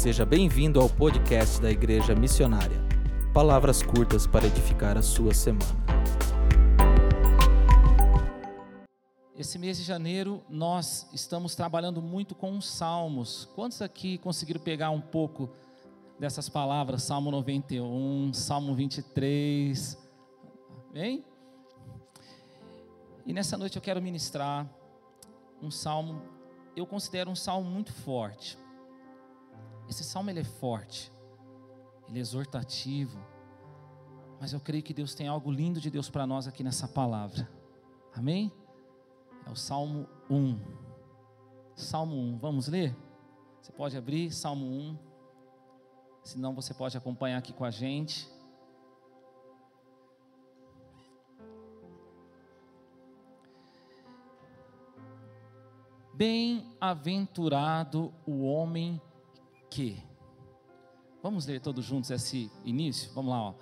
Seja bem-vindo ao podcast da Igreja Missionária. Palavras curtas para edificar a sua semana. Esse mês de janeiro nós estamos trabalhando muito com os salmos. Quantos aqui conseguiram pegar um pouco dessas palavras? Salmo 91, Salmo 23. Bem? E nessa noite eu quero ministrar um salmo, eu considero um salmo muito forte. Esse salmo ele é forte, ele é exortativo, mas eu creio que Deus tem algo lindo de Deus para nós aqui nessa palavra. Amém? É o Salmo 1. Salmo 1, vamos ler? Você pode abrir Salmo 1. Senão você pode acompanhar aqui com a gente. Bem-aventurado o homem que. Vamos ler todos juntos esse início? Vamos lá, ó.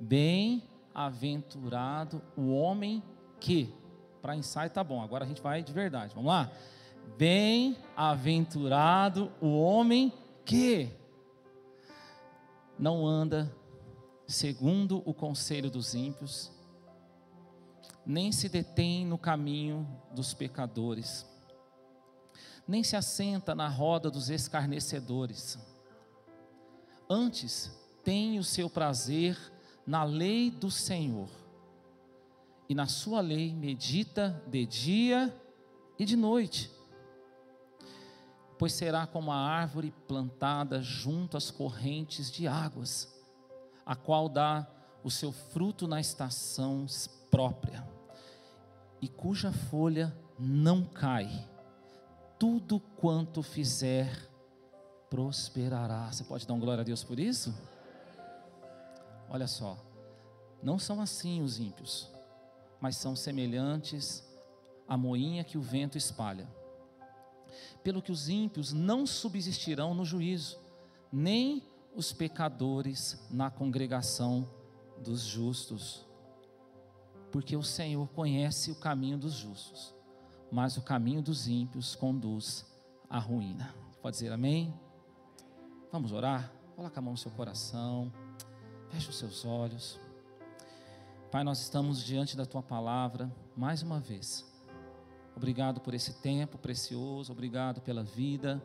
Bem-aventurado o homem que. Para ensaio tá bom, agora a gente vai de verdade. Vamos lá? Bem-aventurado o homem que não anda segundo o conselho dos ímpios, nem se detém no caminho dos pecadores nem se assenta na roda dos escarnecedores. Antes, tem o seu prazer na lei do Senhor, e na sua lei medita de dia e de noite. Pois será como a árvore plantada junto às correntes de águas, a qual dá o seu fruto na estação própria, e cuja folha não cai tudo quanto fizer prosperará. Você pode dar um glória a Deus por isso? Olha só, não são assim os ímpios, mas são semelhantes à moinha que o vento espalha. Pelo que os ímpios não subsistirão no juízo, nem os pecadores na congregação dos justos. Porque o Senhor conhece o caminho dos justos mas o caminho dos ímpios conduz à ruína. Pode dizer amém? Vamos orar? Coloca a mão no seu coração, feche os seus olhos. Pai, nós estamos diante da tua palavra mais uma vez. Obrigado por esse tempo precioso, obrigado pela vida,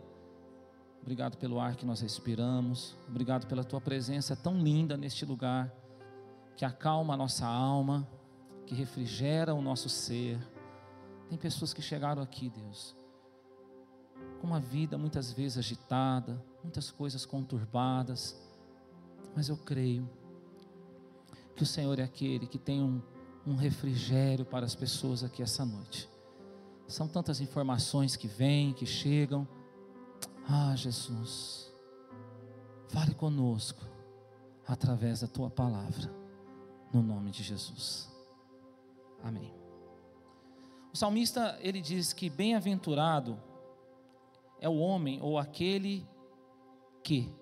obrigado pelo ar que nós respiramos, obrigado pela tua presença tão linda neste lugar, que acalma a nossa alma, que refrigera o nosso ser tem pessoas que chegaram aqui, Deus, com uma vida muitas vezes agitada, muitas coisas conturbadas, mas eu creio que o Senhor é aquele que tem um, um refrigério para as pessoas aqui essa noite. São tantas informações que vêm, que chegam. Ah, Jesus, fale conosco através da tua palavra, no nome de Jesus. Amém. O salmista ele diz que bem-aventurado é o homem ou aquele que.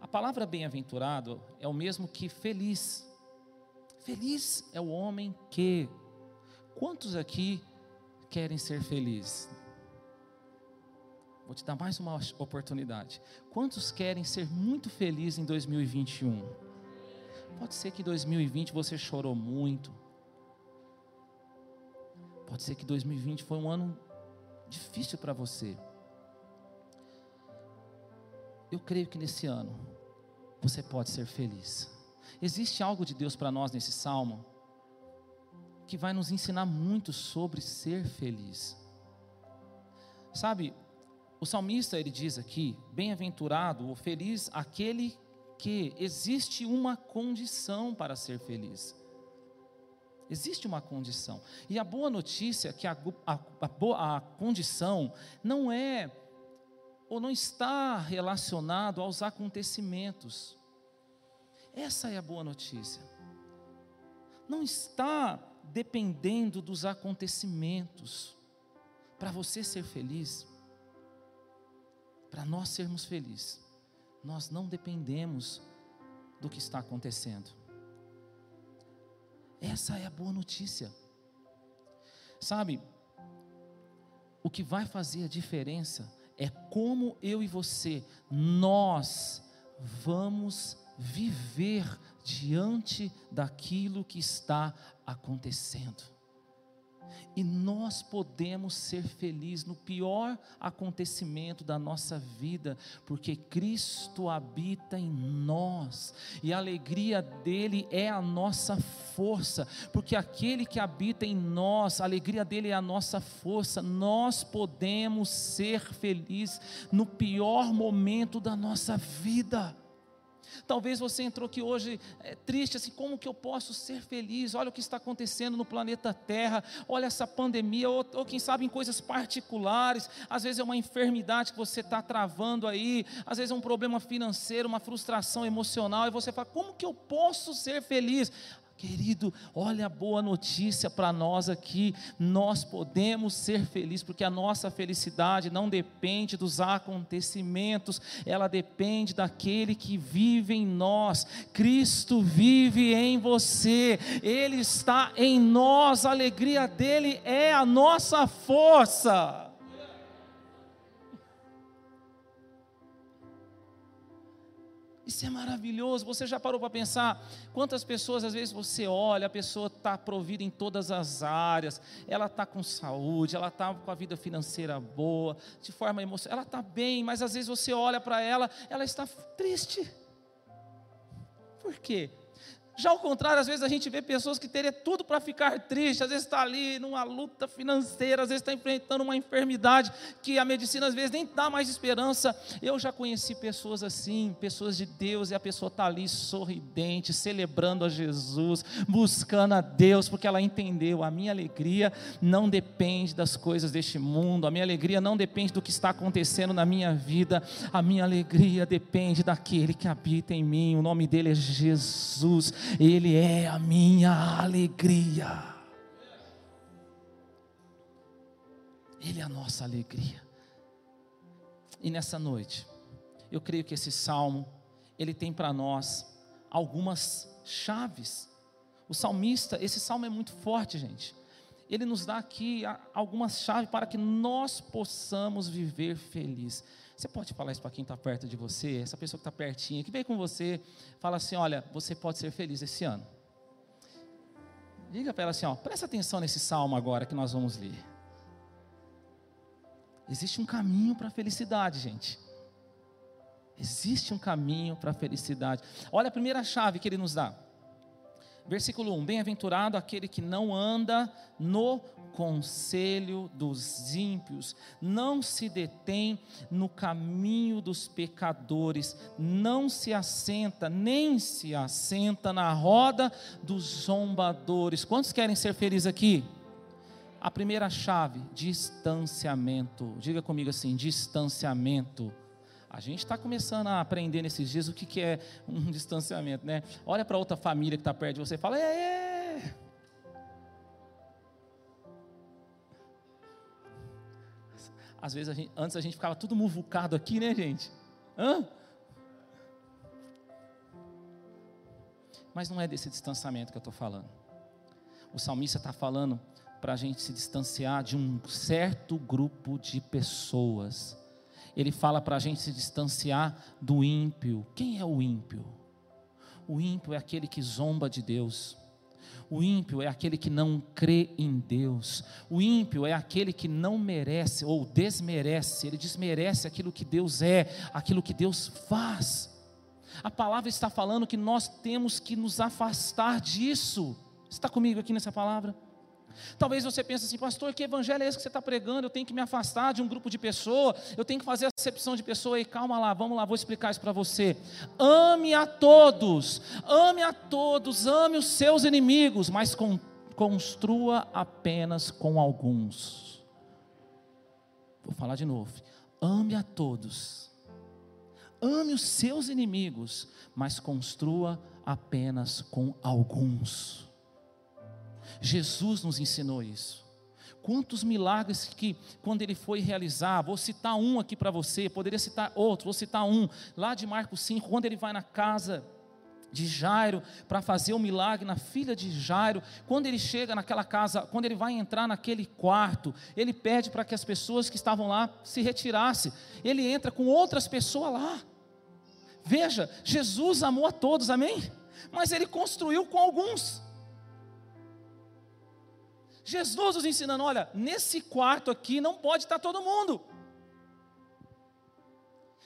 A palavra bem-aventurado é o mesmo que feliz. Feliz é o homem que. Quantos aqui querem ser felizes? Vou te dar mais uma oportunidade. Quantos querem ser muito felizes em 2021? Pode ser que em 2020 você chorou muito, Pode ser que 2020 foi um ano difícil para você. Eu creio que nesse ano você pode ser feliz. Existe algo de Deus para nós nesse salmo que vai nos ensinar muito sobre ser feliz. Sabe, o salmista ele diz aqui: bem-aventurado ou feliz aquele que existe uma condição para ser feliz. Existe uma condição. E a boa notícia é que a, a, a, a condição não é ou não está relacionado aos acontecimentos. Essa é a boa notícia. Não está dependendo dos acontecimentos. Para você ser feliz, para nós sermos felizes, nós não dependemos do que está acontecendo. Essa é a boa notícia. Sabe, o que vai fazer a diferença é como eu e você, nós vamos viver diante daquilo que está acontecendo. E nós podemos ser felizes no pior acontecimento da nossa vida, porque Cristo habita em nós, e a alegria dele é a nossa força, porque aquele que habita em nós, a alegria dele é a nossa força, nós podemos ser felizes no pior momento da nossa vida. Talvez você entrou aqui hoje é, triste, assim, como que eu posso ser feliz? Olha o que está acontecendo no planeta Terra, olha essa pandemia, ou, ou quem sabe em coisas particulares, às vezes é uma enfermidade que você está travando aí, às vezes é um problema financeiro, uma frustração emocional, e você fala, como que eu posso ser feliz? Querido, olha a boa notícia para nós aqui. Nós podemos ser felizes, porque a nossa felicidade não depende dos acontecimentos, ela depende daquele que vive em nós. Cristo vive em você, Ele está em nós, a alegria dele é a nossa força. Isso é maravilhoso. Você já parou para pensar quantas pessoas às vezes você olha, a pessoa está provida em todas as áreas, ela está com saúde, ela está com a vida financeira boa, de forma emocional, ela está bem, mas às vezes você olha para ela, ela está triste. Por quê? Já ao contrário, às vezes a gente vê pessoas que teriam tudo para ficar triste, às vezes está ali numa luta financeira, às vezes está enfrentando uma enfermidade que a medicina às vezes nem dá mais esperança. Eu já conheci pessoas assim, pessoas de Deus, e a pessoa está ali sorridente, celebrando a Jesus, buscando a Deus, porque ela entendeu: a minha alegria não depende das coisas deste mundo, a minha alegria não depende do que está acontecendo na minha vida, a minha alegria depende daquele que habita em mim, o nome dele é Jesus ele é a minha alegria. Ele é a nossa alegria. E nessa noite, eu creio que esse salmo, ele tem para nós algumas chaves. O salmista, esse salmo é muito forte, gente. Ele nos dá aqui algumas chaves para que nós possamos viver feliz. Você pode falar isso para quem está perto de você, essa pessoa que está pertinho, que veio com você, fala assim: olha, você pode ser feliz esse ano. Diga para ela assim: ó, presta atenção nesse salmo agora que nós vamos ler. Existe um caminho para a felicidade, gente. Existe um caminho para a felicidade. Olha a primeira chave que ele nos dá. Versículo 1: Bem-aventurado aquele que não anda no conselho dos ímpios, não se detém no caminho dos pecadores, não se assenta, nem se assenta na roda dos zombadores. Quantos querem ser felizes aqui? A primeira chave, distanciamento. Diga comigo assim: distanciamento. A gente está começando a aprender nesses dias o que, que é um distanciamento, né? Olha para outra família que está perto de você e fala: é, é. Às vezes, a gente, antes a gente ficava tudo muvucado aqui, né, gente? Hã? Mas não é desse distanciamento que eu estou falando. O salmista está falando para a gente se distanciar de um certo grupo de pessoas ele fala para a gente se distanciar do ímpio. Quem é o ímpio? O ímpio é aquele que zomba de Deus. O ímpio é aquele que não crê em Deus. O ímpio é aquele que não merece ou desmerece, ele desmerece aquilo que Deus é, aquilo que Deus faz. A palavra está falando que nós temos que nos afastar disso. Está comigo aqui nessa palavra? Talvez você pense assim, pastor, que evangelho é esse que você está pregando? Eu tenho que me afastar de um grupo de pessoas, eu tenho que fazer acepção de pessoa. E calma lá, vamos lá, vou explicar isso para você. Ame a todos, ame a todos, ame os seus inimigos, mas com, construa apenas com alguns. Vou falar de novo. Ame a todos, ame os seus inimigos, mas construa apenas com alguns. Jesus nos ensinou isso. Quantos milagres que, quando ele foi realizar, vou citar um aqui para você, poderia citar outro, vou citar um, lá de Marcos 5, quando ele vai na casa de Jairo para fazer o um milagre na filha de Jairo. Quando ele chega naquela casa, quando ele vai entrar naquele quarto, ele pede para que as pessoas que estavam lá se retirassem. Ele entra com outras pessoas lá. Veja, Jesus amou a todos, amém? Mas ele construiu com alguns. Jesus nos ensinando: olha, nesse quarto aqui não pode estar todo mundo.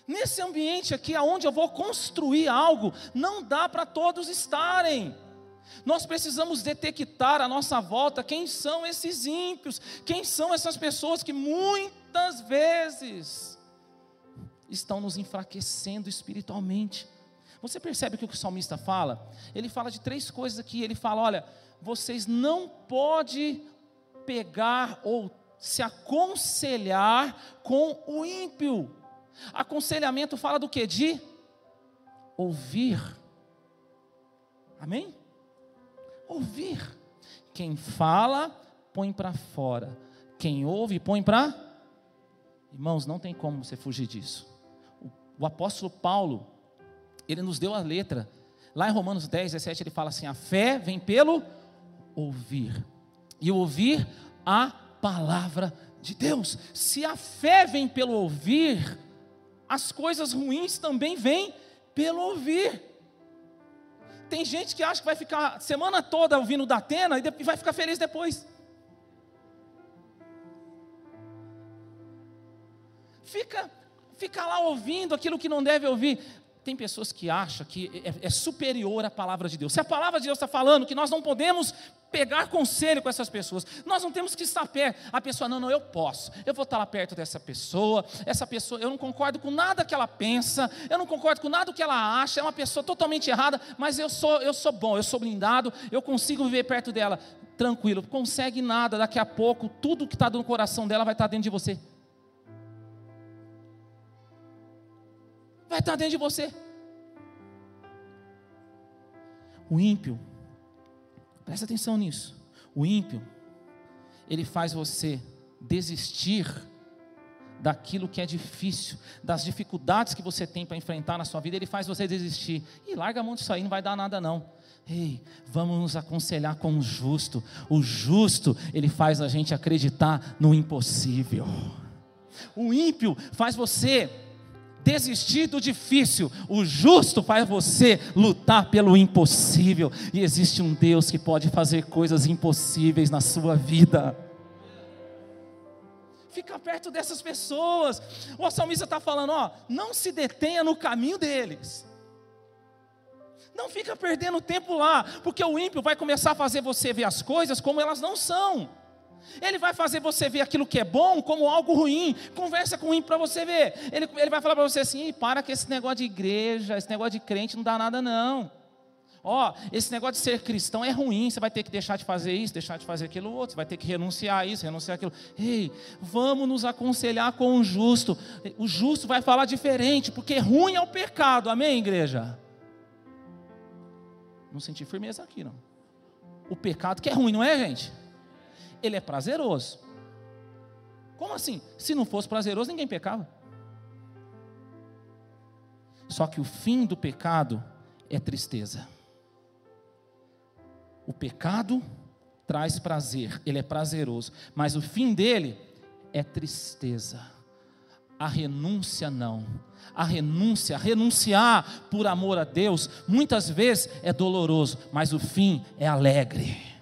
Nesse ambiente aqui, aonde eu vou construir algo, não dá para todos estarem. Nós precisamos detectar à nossa volta quem são esses ímpios, quem são essas pessoas que muitas vezes estão nos enfraquecendo espiritualmente. Você percebe o que o salmista fala? Ele fala de três coisas aqui. Ele fala: olha, vocês não podem pegar ou se aconselhar com o ímpio. Aconselhamento fala do que? De ouvir. Amém? Ouvir. Quem fala, põe para fora. Quem ouve, põe para. Irmãos, não tem como você fugir disso. O, o apóstolo Paulo, ele nos deu a letra. Lá em Romanos 10, 17, ele fala assim: a fé vem pelo ouvir. E ouvir a palavra de Deus. Se a fé vem pelo ouvir, as coisas ruins também vêm pelo ouvir. Tem gente que acha que vai ficar a semana toda ouvindo da Atena e vai ficar feliz depois. Fica, fica lá ouvindo aquilo que não deve ouvir. Tem pessoas que acham que é, é superior à palavra de Deus. Se a palavra de Deus está falando que nós não podemos pegar conselho com essas pessoas, nós não temos que estar perto. A pessoa, não, não, eu posso. Eu vou estar lá perto dessa pessoa. Essa pessoa, eu não concordo com nada que ela pensa, eu não concordo com nada que ela acha. É uma pessoa totalmente errada, mas eu sou, eu sou bom, eu sou blindado, eu consigo viver perto dela. Tranquilo, consegue nada. Daqui a pouco, tudo que está no coração dela vai estar dentro de você. Vai estar dentro de você. O ímpio, presta atenção nisso. O ímpio, ele faz você desistir daquilo que é difícil, das dificuldades que você tem para enfrentar na sua vida, ele faz você desistir. E larga a mão disso aí, não vai dar nada não. Ei, vamos nos aconselhar com o justo. O justo, ele faz a gente acreditar no impossível. O ímpio faz você desistir do difícil, o justo faz você lutar pelo impossível, e existe um Deus que pode fazer coisas impossíveis na sua vida. Fica perto dessas pessoas. O salmista está falando: ó, não se detenha no caminho deles. Não fica perdendo tempo lá, porque o ímpio vai começar a fazer você ver as coisas como elas não são. Ele vai fazer você ver aquilo que é bom como algo ruim. Conversa com ímpio para você ver. Ele, ele vai falar para você assim: para que esse negócio de igreja, esse negócio de crente não dá nada, não. Ó, esse negócio de ser cristão é ruim, você vai ter que deixar de fazer isso, deixar de fazer aquilo outro, você vai ter que renunciar a isso, renunciar aquilo. Ei, vamos nos aconselhar com o justo. O justo vai falar diferente, porque ruim é o pecado, amém, igreja? Não senti firmeza aqui, não. O pecado que é ruim, não é, gente? Ele é prazeroso. Como assim? Se não fosse prazeroso, ninguém pecava. Só que o fim do pecado é tristeza. O pecado traz prazer, ele é prazeroso, mas o fim dele é tristeza. A renúncia não. A renúncia, renunciar por amor a Deus, muitas vezes é doloroso, mas o fim é alegre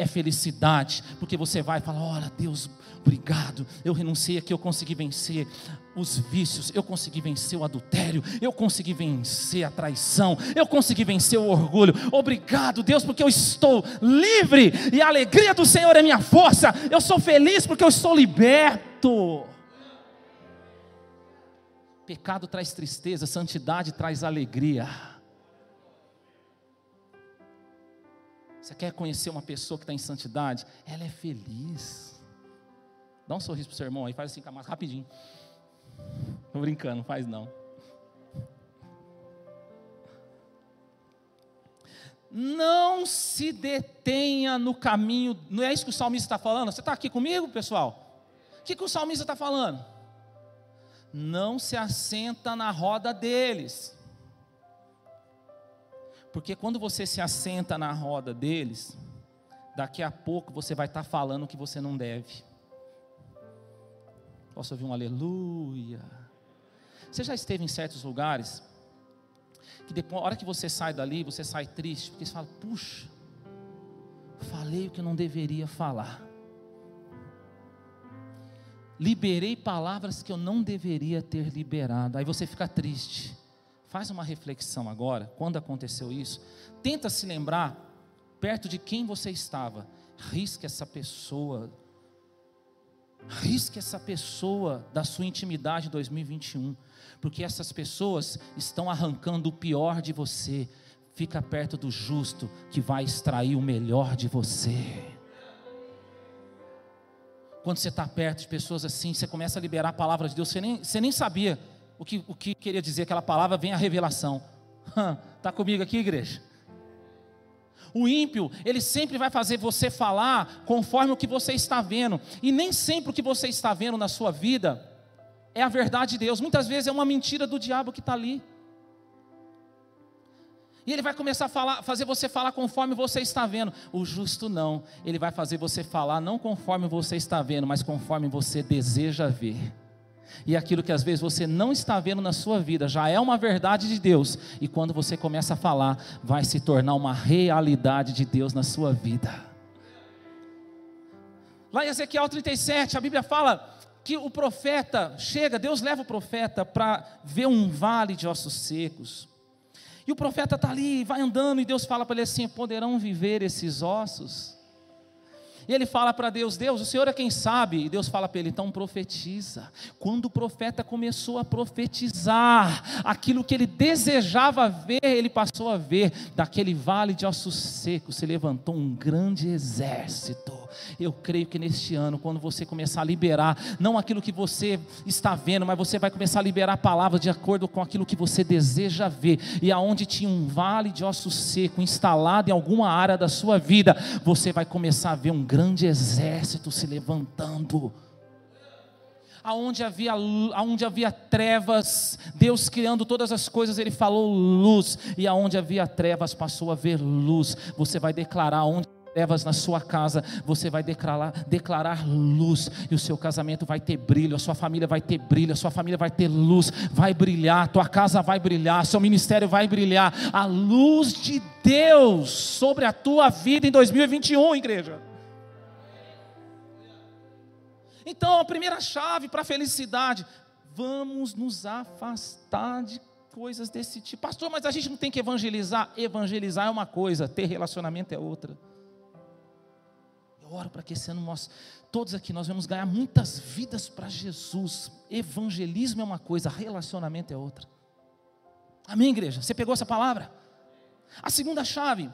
é felicidade, porque você vai falar: olha, Deus, obrigado, eu renunciei aqui, eu consegui vencer os vícios, eu consegui vencer o adultério, eu consegui vencer a traição, eu consegui vencer o orgulho. Obrigado, Deus, porque eu estou livre e a alegria do Senhor é minha força. Eu sou feliz porque eu estou liberto. Pecado traz tristeza, santidade traz alegria. Você quer conhecer uma pessoa que está em santidade? Ela é feliz. Dá um sorriso para o seu irmão aí, faz assim com rapidinho. Estou brincando, faz não. Não se detenha no caminho, não é isso que o salmista está falando? Você está aqui comigo, pessoal? O que, que o salmista está falando? Não se assenta na roda deles Porque quando você se assenta na roda deles, daqui a pouco você vai estar falando o que você não deve. Posso ouvir um aleluia? Você já esteve em certos lugares que depois, a hora que você sai dali, você sai triste, porque você fala, puxa, falei o que eu não deveria falar. Liberei palavras que eu não deveria ter liberado. Aí você fica triste. Faz uma reflexão agora, quando aconteceu isso. Tenta se lembrar perto de quem você estava. Risque essa pessoa. Risque essa pessoa da sua intimidade em 2021 porque essas pessoas estão arrancando o pior de você. Fica perto do justo que vai extrair o melhor de você. Quando você está perto de pessoas assim, você começa a liberar a palavra de Deus, você nem, você nem sabia o que, o que queria dizer aquela palavra, vem a revelação. Está comigo aqui, igreja? O ímpio, ele sempre vai fazer você falar conforme o que você está vendo, e nem sempre o que você está vendo na sua vida é a verdade de Deus. Muitas vezes é uma mentira do diabo que está ali. E ele vai começar a falar, fazer você falar conforme você está vendo. O justo não. Ele vai fazer você falar não conforme você está vendo, mas conforme você deseja ver. E aquilo que às vezes você não está vendo na sua vida já é uma verdade de Deus. E quando você começa a falar, vai se tornar uma realidade de Deus na sua vida. Lá em Ezequiel 37, a Bíblia fala que o profeta chega, Deus leva o profeta para ver um vale de ossos secos. E o profeta está ali, vai andando, e Deus fala para ele assim: poderão viver esses ossos? E ele fala para Deus: Deus, o Senhor é quem sabe. E Deus fala para ele: então profetiza. Quando o profeta começou a profetizar aquilo que ele desejava ver, ele passou a ver. Daquele vale de ossos secos se levantou um grande exército. Eu creio que neste ano, quando você começar a liberar, não aquilo que você está vendo, mas você vai começar a liberar a palavra de acordo com aquilo que você deseja ver. E aonde tinha um vale de ossos seco instalado em alguma área da sua vida, você vai começar a ver um grande exército se levantando. Aonde havia, aonde havia trevas, Deus criando todas as coisas, Ele falou luz, e aonde havia trevas, passou a ver luz. Você vai declarar onde trevas na sua casa, você vai declarar, declarar luz, e o seu casamento vai ter brilho, a sua família vai ter brilho, a sua família vai ter luz, vai brilhar, tua casa vai brilhar, seu ministério vai brilhar, a luz de Deus sobre a tua vida em 2021, igreja. Então, a primeira chave para a felicidade, vamos nos afastar de coisas desse tipo. Pastor, mas a gente não tem que evangelizar. Evangelizar é uma coisa, ter relacionamento é outra. Eu oro para que esse ano nós, todos aqui, nós vamos ganhar muitas vidas para Jesus. Evangelismo é uma coisa, relacionamento é outra. Amém, igreja? Você pegou essa palavra? A segunda chave,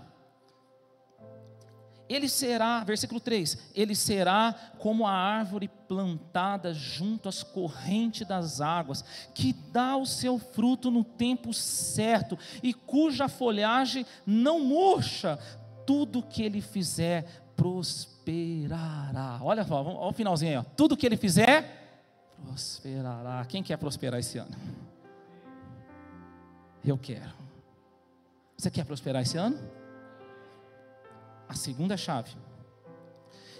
ele será, versículo 3: Ele será como a árvore plantada junto às correntes das águas, que dá o seu fruto no tempo certo e cuja folhagem não murcha, tudo que ele fizer prosperará. Olha, olha o finalzinho aí, ó. tudo que ele fizer prosperará. Quem quer prosperar esse ano? Eu quero. Você quer prosperar esse ano? A segunda chave.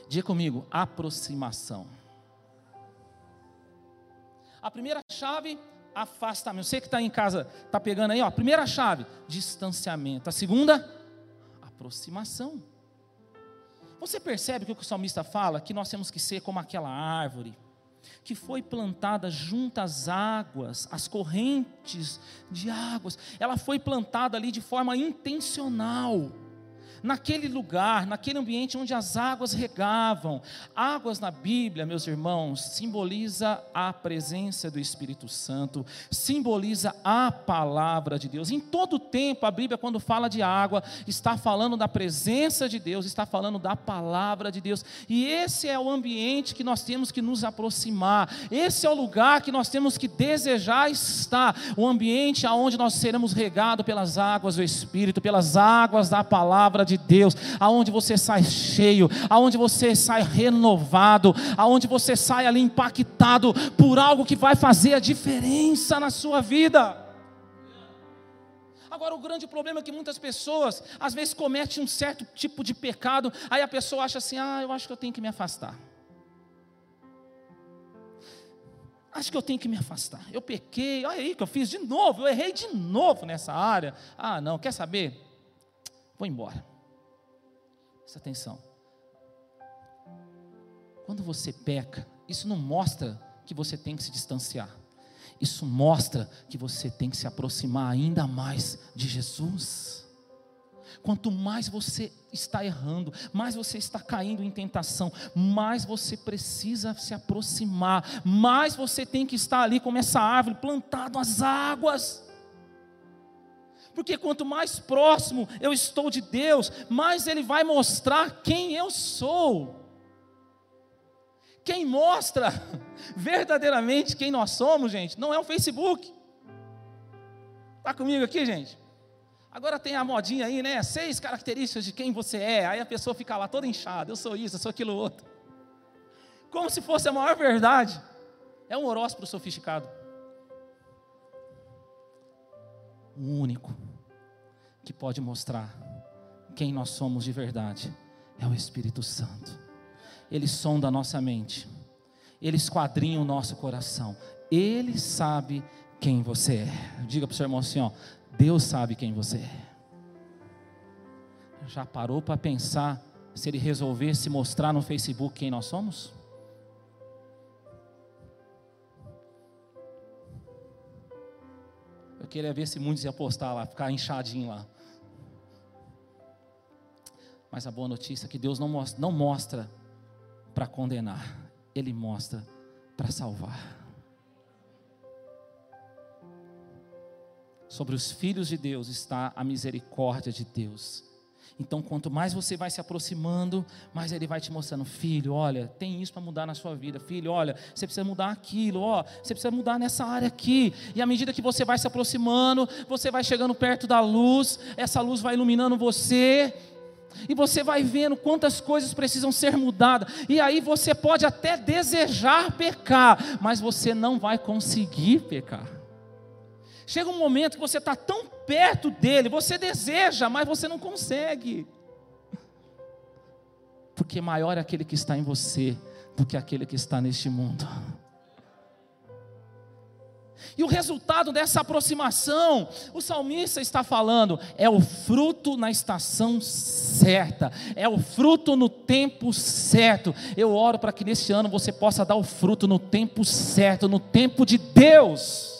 Diga comigo, aproximação. A primeira chave, afastamento. Você que está em casa, está pegando aí, ó. A primeira chave, distanciamento. A segunda, aproximação. Você percebe que o que o salmista fala? Que nós temos que ser como aquela árvore que foi plantada junto às águas, as correntes de águas. Ela foi plantada ali de forma intencional naquele lugar, naquele ambiente onde as águas regavam. Águas na Bíblia, meus irmãos, simboliza a presença do Espírito Santo, simboliza a palavra de Deus. Em todo tempo, a Bíblia, quando fala de água, está falando da presença de Deus, está falando da palavra de Deus. E esse é o ambiente que nós temos que nos aproximar, esse é o lugar que nós temos que desejar estar, o ambiente aonde nós seremos regados pelas águas do Espírito, pelas águas da palavra de Deus, aonde você sai cheio, aonde você sai renovado, aonde você sai ali impactado por algo que vai fazer a diferença na sua vida. Agora, o grande problema é que muitas pessoas, às vezes, cometem um certo tipo de pecado, aí a pessoa acha assim: ah, eu acho que eu tenho que me afastar. Acho que eu tenho que me afastar. Eu pequei, olha aí que eu fiz de novo, eu errei de novo nessa área. Ah, não, quer saber? Vou embora. Presta atenção. Quando você peca, isso não mostra que você tem que se distanciar. Isso mostra que você tem que se aproximar ainda mais de Jesus. Quanto mais você está errando, mais você está caindo em tentação, mais você precisa se aproximar, mais você tem que estar ali como essa árvore plantado às águas. Porque quanto mais próximo eu estou de Deus, mais Ele vai mostrar quem eu sou. Quem mostra verdadeiramente quem nós somos, gente, não é o Facebook. Está comigo aqui, gente? Agora tem a modinha aí, né? Seis características de quem você é. Aí a pessoa fica lá toda inchada. Eu sou isso, eu sou aquilo outro. Como se fosse a maior verdade. É um horóscopo sofisticado. O único que pode mostrar quem nós somos de verdade é o Espírito Santo ele sonda a nossa mente, ele esquadrinha o nosso coração, ele sabe quem você é. Diga para o seu irmão assim: ó, Deus sabe quem você é. Já parou para pensar se ele resolvesse mostrar no Facebook quem nós somos? Eu queria ver se muitos iam postar lá, ficar inchadinho lá. Mas a boa notícia é que Deus não mostra, não mostra para condenar, ele mostra para salvar. Sobre os filhos de Deus está a misericórdia de Deus. Então, quanto mais você vai se aproximando, mais Ele vai te mostrando, filho, olha, tem isso para mudar na sua vida, filho, olha, você precisa mudar aquilo, ó, você precisa mudar nessa área aqui. E à medida que você vai se aproximando, você vai chegando perto da luz, essa luz vai iluminando você, e você vai vendo quantas coisas precisam ser mudadas, e aí você pode até desejar pecar, mas você não vai conseguir pecar. Chega um momento que você está tão perto dele, você deseja, mas você não consegue, porque maior é aquele que está em você do que aquele que está neste mundo. E o resultado dessa aproximação, o salmista está falando, é o fruto na estação certa, é o fruto no tempo certo. Eu oro para que neste ano você possa dar o fruto no tempo certo, no tempo de Deus.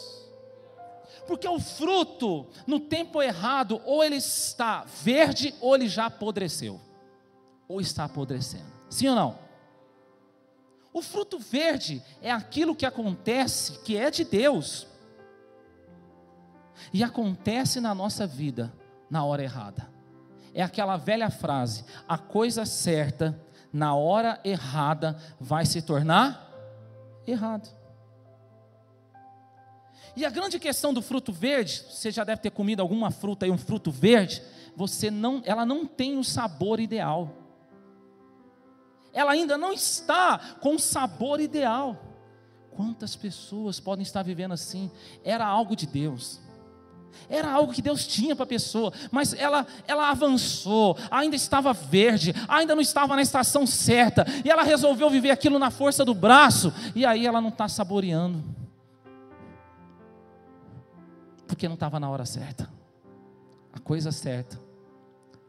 Porque o fruto, no tempo errado, ou ele está verde, ou ele já apodreceu, ou está apodrecendo. Sim ou não? O fruto verde é aquilo que acontece, que é de Deus, e acontece na nossa vida na hora errada. É aquela velha frase: a coisa certa na hora errada vai se tornar errado. E a grande questão do fruto verde, você já deve ter comido alguma fruta aí, um fruto verde, você não, ela não tem o sabor ideal ela ainda não está com o sabor ideal. Quantas pessoas podem estar vivendo assim? Era algo de Deus. Era algo que Deus tinha para a pessoa, mas ela, ela avançou, ainda estava verde, ainda não estava na estação certa, e ela resolveu viver aquilo na força do braço, e aí ela não está saboreando, porque não estava na hora certa. A coisa certa,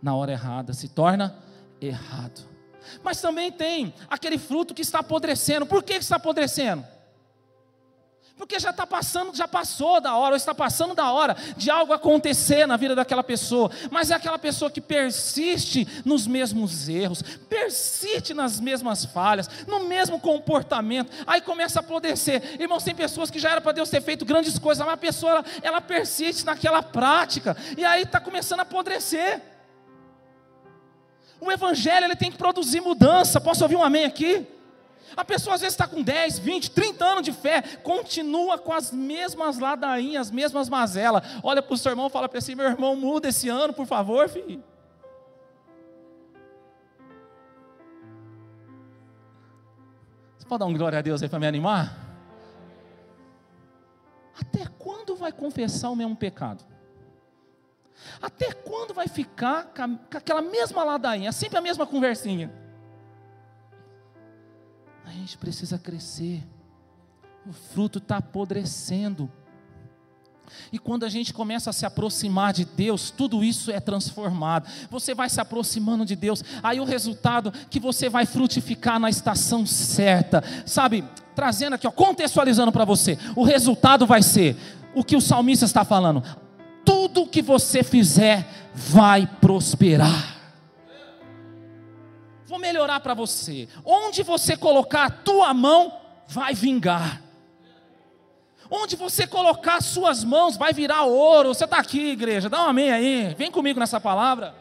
na hora errada, se torna errado. Mas também tem aquele fruto que está apodrecendo. Por que está apodrecendo? Porque já está passando, já passou da hora, ou está passando da hora de algo acontecer na vida daquela pessoa. Mas é aquela pessoa que persiste nos mesmos erros, persiste nas mesmas falhas, no mesmo comportamento. Aí começa a apodrecer. Irmãos, tem pessoas que já era para Deus ter feito grandes coisas, mas a pessoa ela, ela persiste naquela prática. E aí está começando a apodrecer. O evangelho ele tem que produzir mudança. Posso ouvir um amém aqui? A pessoa às vezes está com 10, 20, 30 anos de fé, continua com as mesmas ladainhas, as mesmas mazelas. Olha para o seu irmão e fala para assim: meu irmão, muda esse ano, por favor, filho. Você pode dar um glória a Deus aí para me animar? Até quando vai confessar o mesmo pecado? Até quando vai ficar com aquela mesma ladainha, sempre a mesma conversinha? A gente precisa crescer. O fruto está apodrecendo. E quando a gente começa a se aproximar de Deus, tudo isso é transformado. Você vai se aproximando de Deus, aí o resultado que você vai frutificar na estação certa, sabe? Trazendo aqui, ó, contextualizando para você, o resultado vai ser o que o salmista está falando: tudo que você fizer vai prosperar. Vou melhorar para você. Onde você colocar a tua mão, vai vingar. Onde você colocar suas mãos vai virar ouro. Você está aqui, igreja, dá um amém aí. Vem comigo nessa palavra.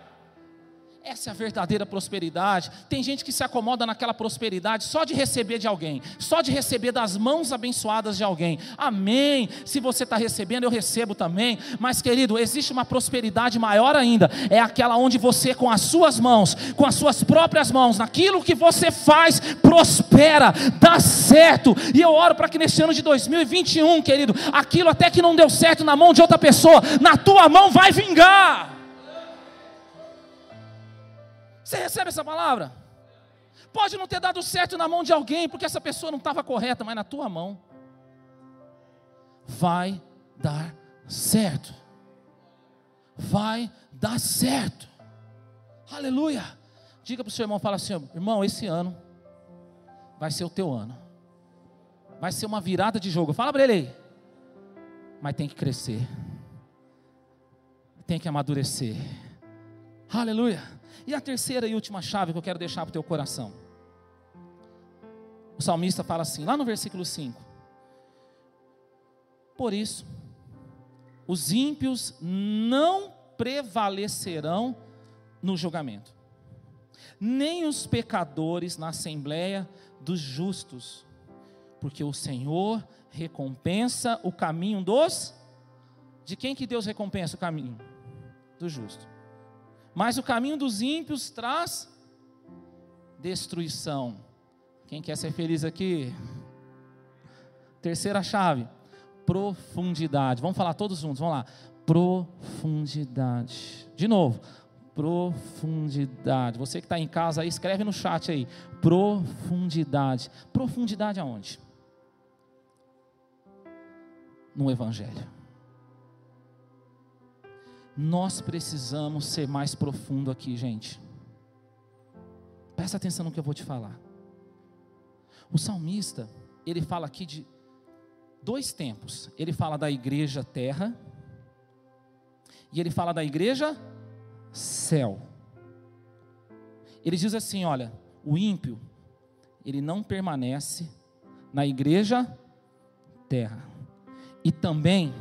Essa é a verdadeira prosperidade. Tem gente que se acomoda naquela prosperidade só de receber de alguém, só de receber das mãos abençoadas de alguém. Amém. Se você está recebendo, eu recebo também. Mas, querido, existe uma prosperidade maior ainda. É aquela onde você, com as suas mãos, com as suas próprias mãos, naquilo que você faz, prospera, dá certo. E eu oro para que neste ano de 2021, querido, aquilo até que não deu certo na mão de outra pessoa, na tua mão vai vingar. Você recebe essa palavra? Pode não ter dado certo na mão de alguém, porque essa pessoa não estava correta, mas na tua mão vai dar certo. Vai dar certo. Aleluia. Diga para o seu irmão, fala assim, irmão, esse ano vai ser o teu ano. Vai ser uma virada de jogo. Fala para ele aí. Mas tem que crescer. Tem que amadurecer. Aleluia. E a terceira e última chave que eu quero deixar para o teu coração. O salmista fala assim, lá no versículo 5: Por isso, os ímpios não prevalecerão no julgamento, nem os pecadores na assembleia dos justos, porque o Senhor recompensa o caminho dos. De quem que Deus recompensa o caminho? Do justo. Mas o caminho dos ímpios traz destruição. Quem quer ser feliz aqui? Terceira chave: profundidade. Vamos falar todos juntos, vamos lá. Profundidade. De novo, profundidade. Você que está em casa aí, escreve no chat aí. Profundidade. Profundidade aonde? No Evangelho. Nós precisamos ser mais profundo aqui, gente. Presta atenção no que eu vou te falar. O salmista, ele fala aqui de dois tempos. Ele fala da igreja terra e ele fala da igreja céu. Ele diz assim, olha, o ímpio, ele não permanece na igreja terra. E também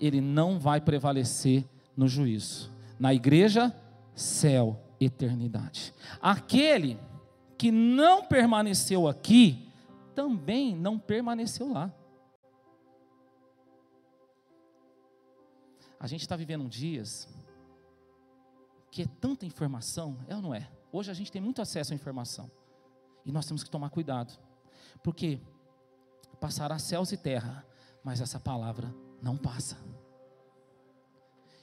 ele não vai prevalecer no juízo. Na igreja, céu, eternidade. Aquele que não permaneceu aqui, também não permaneceu lá. A gente está vivendo dias que é tanta informação, é ou não é? Hoje a gente tem muito acesso à informação. E nós temos que tomar cuidado. Porque passará céus e terra, mas essa palavra não passa.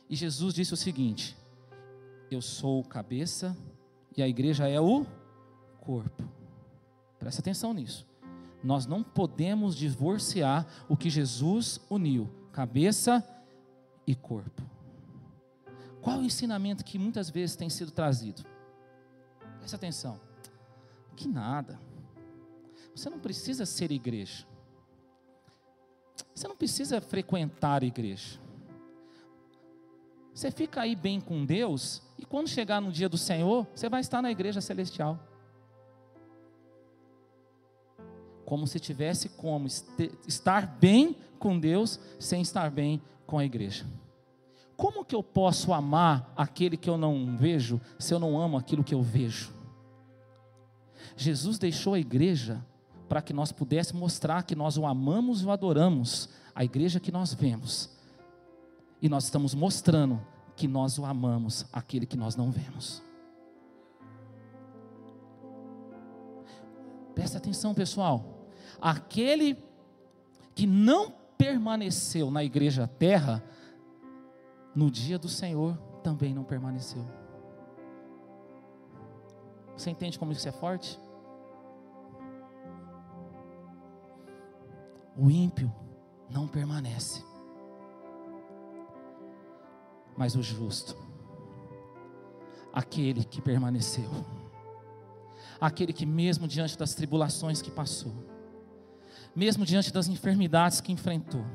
E Jesus disse o seguinte: Eu sou o cabeça e a igreja é o corpo. Presta atenção nisso. Nós não podemos divorciar o que Jesus uniu, cabeça e corpo. Qual o ensinamento que muitas vezes tem sido trazido? Presta atenção. Que nada. Você não precisa ser igreja. Você não precisa frequentar a igreja. Você fica aí bem com Deus, e quando chegar no dia do Senhor, você vai estar na igreja celestial. Como se tivesse como estar bem com Deus sem estar bem com a igreja. Como que eu posso amar aquele que eu não vejo se eu não amo aquilo que eu vejo? Jesus deixou a igreja para que nós pudéssemos mostrar que nós o amamos e o adoramos, a igreja que nós vemos e nós estamos mostrando que nós o amamos, aquele que nós não vemos. Presta atenção, pessoal. Aquele que não permaneceu na igreja terra, no dia do Senhor também não permaneceu. Você entende como isso é forte? O ímpio não permanece, mas o justo, aquele que permaneceu, aquele que, mesmo diante das tribulações que passou, mesmo diante das enfermidades que enfrentou,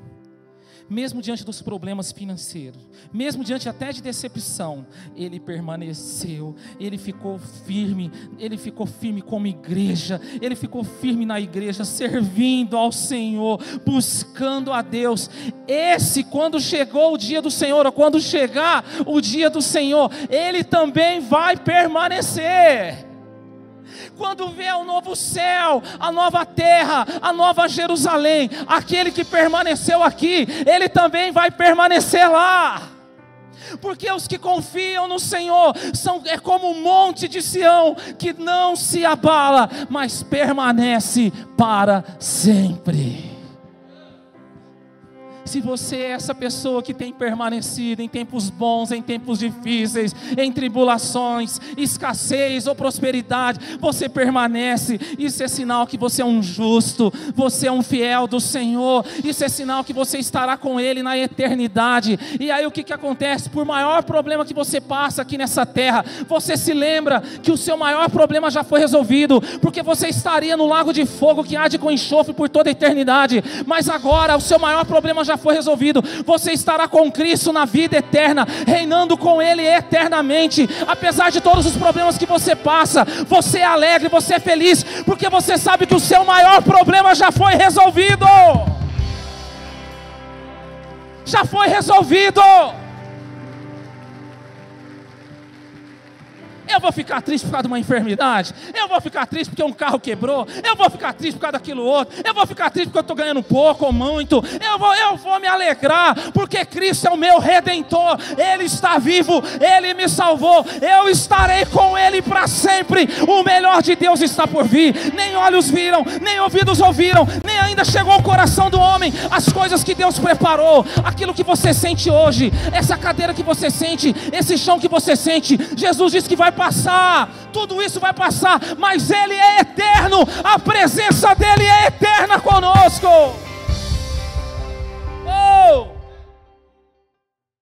mesmo diante dos problemas financeiros, mesmo diante até de decepção, ele permaneceu, ele ficou firme, ele ficou firme como igreja, ele ficou firme na igreja, servindo ao Senhor, buscando a Deus. Esse, quando chegou o dia do Senhor, ou quando chegar o dia do Senhor, ele também vai permanecer quando vê o novo céu, a nova terra, a nova Jerusalém, aquele que permaneceu aqui, ele também vai permanecer lá. Porque os que confiam no Senhor são é como um monte de Sião que não se abala, mas permanece para sempre. Se você é essa pessoa que tem permanecido em tempos bons, em tempos difíceis, em tribulações, escassez ou prosperidade, você permanece. Isso é sinal que você é um justo, você é um fiel do Senhor. Isso é sinal que você estará com Ele na eternidade. E aí o que, que acontece? Por maior problema que você passa aqui nessa terra, você se lembra que o seu maior problema já foi resolvido, porque você estaria no lago de fogo que arde com enxofre por toda a eternidade. Mas agora o seu maior problema já já foi resolvido. Você estará com Cristo na vida eterna, reinando com Ele eternamente. Apesar de todos os problemas que você passa, você é alegre, você é feliz, porque você sabe que o seu maior problema já foi resolvido. Já foi resolvido. Eu vou ficar triste por causa de uma enfermidade. Eu vou ficar triste porque um carro quebrou. Eu vou ficar triste por causa daquilo outro. Eu vou ficar triste porque eu estou ganhando pouco ou muito. Eu vou, eu vou me alegrar porque Cristo é o meu redentor. Ele está vivo. Ele me salvou. Eu estarei com Ele para sempre. O melhor de Deus está por vir. Nem olhos viram, nem ouvidos ouviram, nem ainda chegou ao coração do homem as coisas que Deus preparou. Aquilo que você sente hoje, essa cadeira que você sente, esse chão que você sente. Jesus disse que vai passar, tudo isso vai passar, mas Ele é eterno, a presença dEle é eterna conosco. Oh!